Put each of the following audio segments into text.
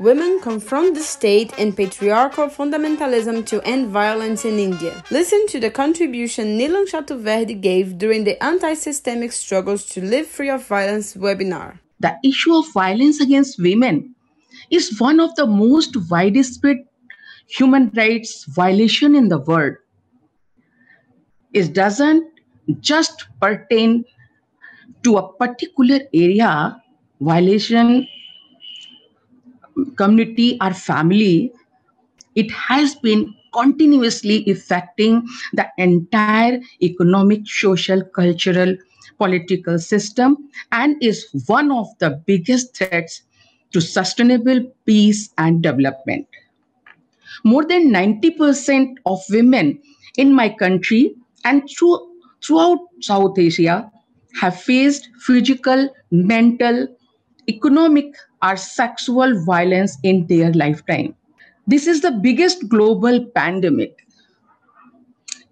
Women confront the state and patriarchal fundamentalism to end violence in India. Listen to the contribution Neelam Chaturvedi gave during the Anti-Systemic Struggles to Live Free of Violence webinar. The issue of violence against women is one of the most widespread human rights violation in the world. It doesn't just pertain to a particular area violation community or family it has been continuously affecting the entire economic social cultural political system and is one of the biggest threats to sustainable peace and development. More than 90% of women in my country and through, throughout south asia have faced physical mental economic or sexual violence in their lifetime. This is the biggest global pandemic.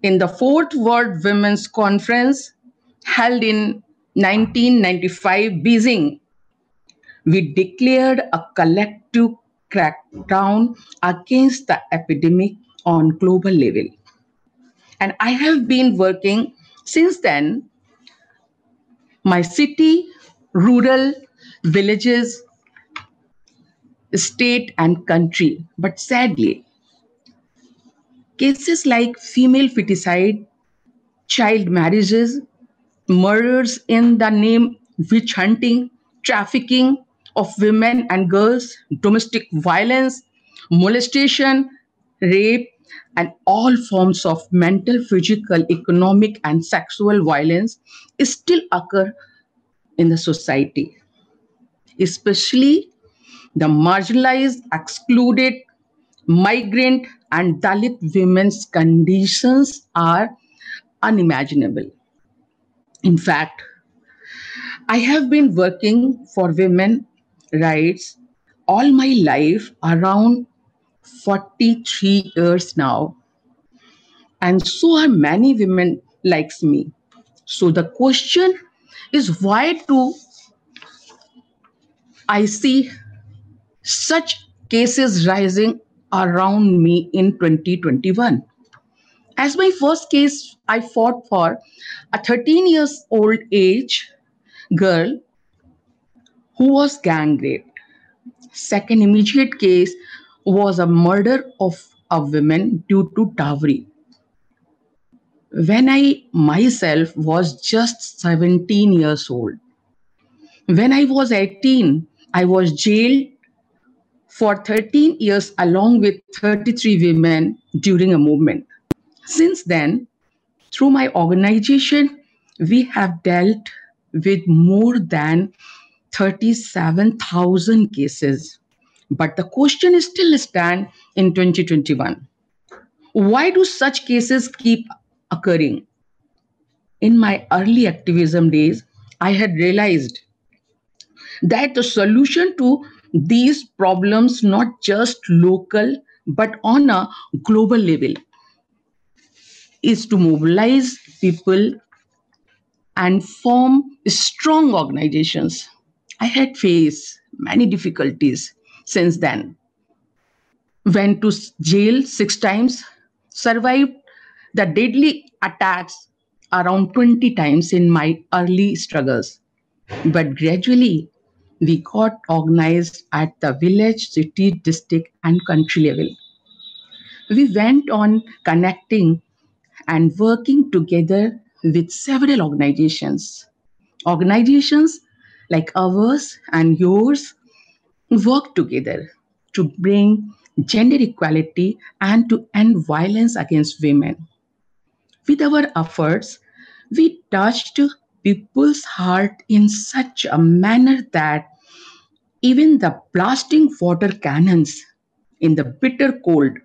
In the Fourth World Women's Conference held in 1995 Beijing, we declared a collective crackdown against the epidemic on global level. And I have been working since then. My city, rural, villages, state, and country. But sadly, cases like female feticide, child marriages, murders in the name witch hunting, trafficking of women and girls, domestic violence, molestation, rape, and all forms of mental, physical, economic, and sexual violence still occur in the society especially the marginalized, excluded, migrant, and Dalit women's conditions are unimaginable. In fact, I have been working for women rights all my life, around 43 years now. And so are many women like me. So the question is why do I see such cases rising around me in 2021. As my first case, I fought for a 13 years old age girl who was gang raped. Second immediate case was a murder of a woman due to dowry. When I myself was just 17 years old. When I was 18, I was jailed for 13 years along with 33 women during a movement. Since then, through my organization, we have dealt with more than 37,000 cases. But the question is still stand in 2021. Why do such cases keep occurring? In my early activism days, I had realized that the solution to these problems not just local but on a global level is to mobilize people and form strong organizations. I had faced many difficulties since then. Went to jail six times survived the deadly attacks around 20 times in my early struggles. But gradually we got organized at the village, city, district, and country level. We went on connecting and working together with several organizations. Organizations like ours and yours work together to bring gender equality and to end violence against women. With our efforts, we touched people's heart in such a manner that even the blasting water cannons in the bitter cold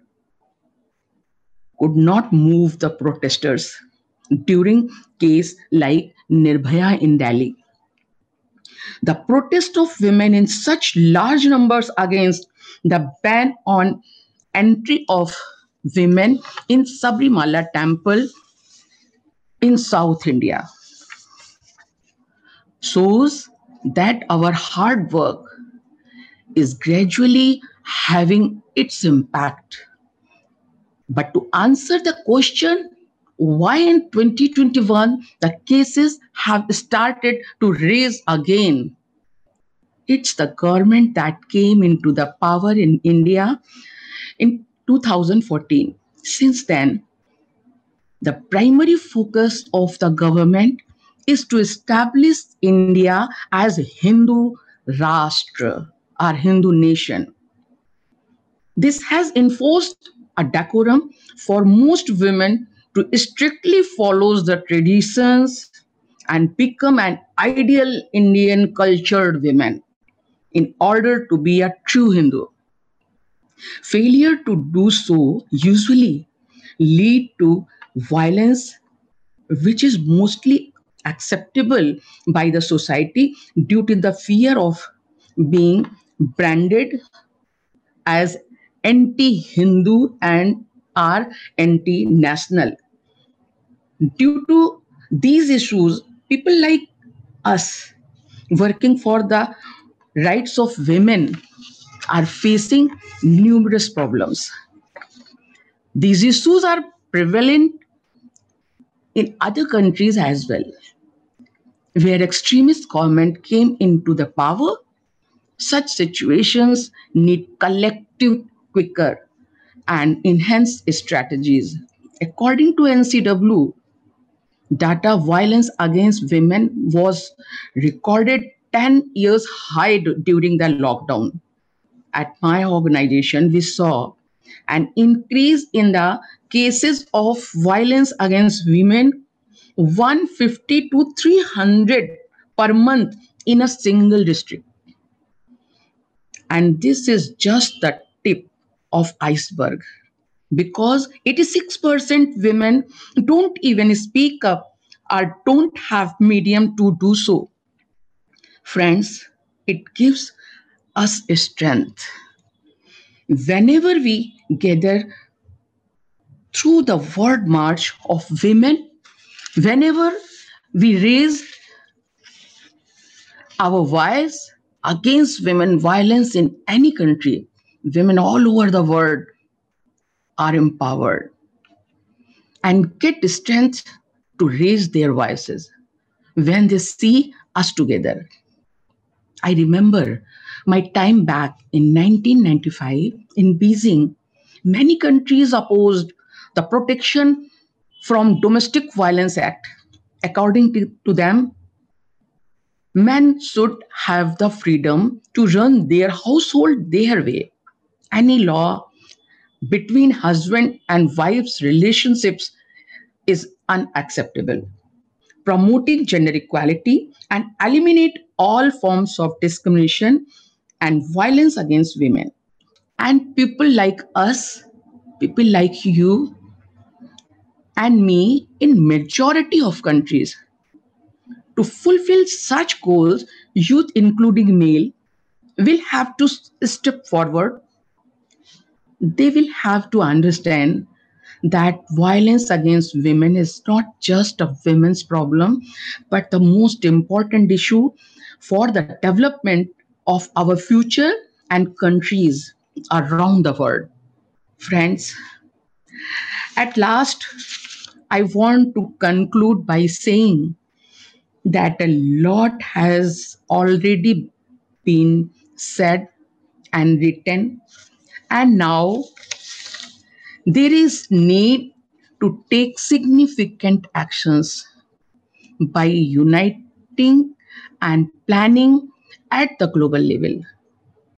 could not move the protesters during case like Nirbhaya in Delhi. The protest of women in such large numbers against the ban on entry of women in Sabarimala temple in South India shows that our hard work is gradually having its impact. But to answer the question, why in 2021 the cases have started to raise again? It's the government that came into the power in India in 2014. Since then, the primary focus of the government is to establish India as a Hindu Rashtra, our Hindu nation. This has enforced a decorum for most women to strictly follow the traditions and become an ideal Indian cultured woman in order to be a true Hindu. Failure to do so usually lead to violence which is mostly acceptable by the society due to the fear of being branded as anti-Hindu and are anti-national. Due to these issues, people like us working for the rights of women are facing numerous problems. These issues are prevalent in other countries as well, where extremist government came into the power. Such situations need collective, quicker, and enhanced strategies. According to NCW, data violence against women was recorded 10 years high during the lockdown. At my organization, we saw an increase in the cases of violence against women 150 to 300 per month in a single district. And this is just the tip of iceberg. Because 86% women don't even speak up or don't have medium to do so. Friends it gives us strength. Whenever we gather through the world march of women whenever we raise our voice against women violence in any country women all over the world are empowered and get strength to raise their voices when they see us together. I remember my time back in 1995 in Beijing, many countries opposed the Protection from Domestic Violence Act. According to, to them, men should have the freedom to run their household their way. Any law between husband and wife's relationships is unacceptable. Promoting gender equality and eliminate all forms of discrimination and violence against women. And people like us, people like you and me in majority of countries. To fulfill such goals, youth including male will have to step forward they will have to understand that violence against women is not just a women's problem, but the most important issue for the development of our future and countries around the world. Friends, at last, I want to conclude by saying that a lot has already been said and written and now there is need to take significant actions by uniting and planning at the global level.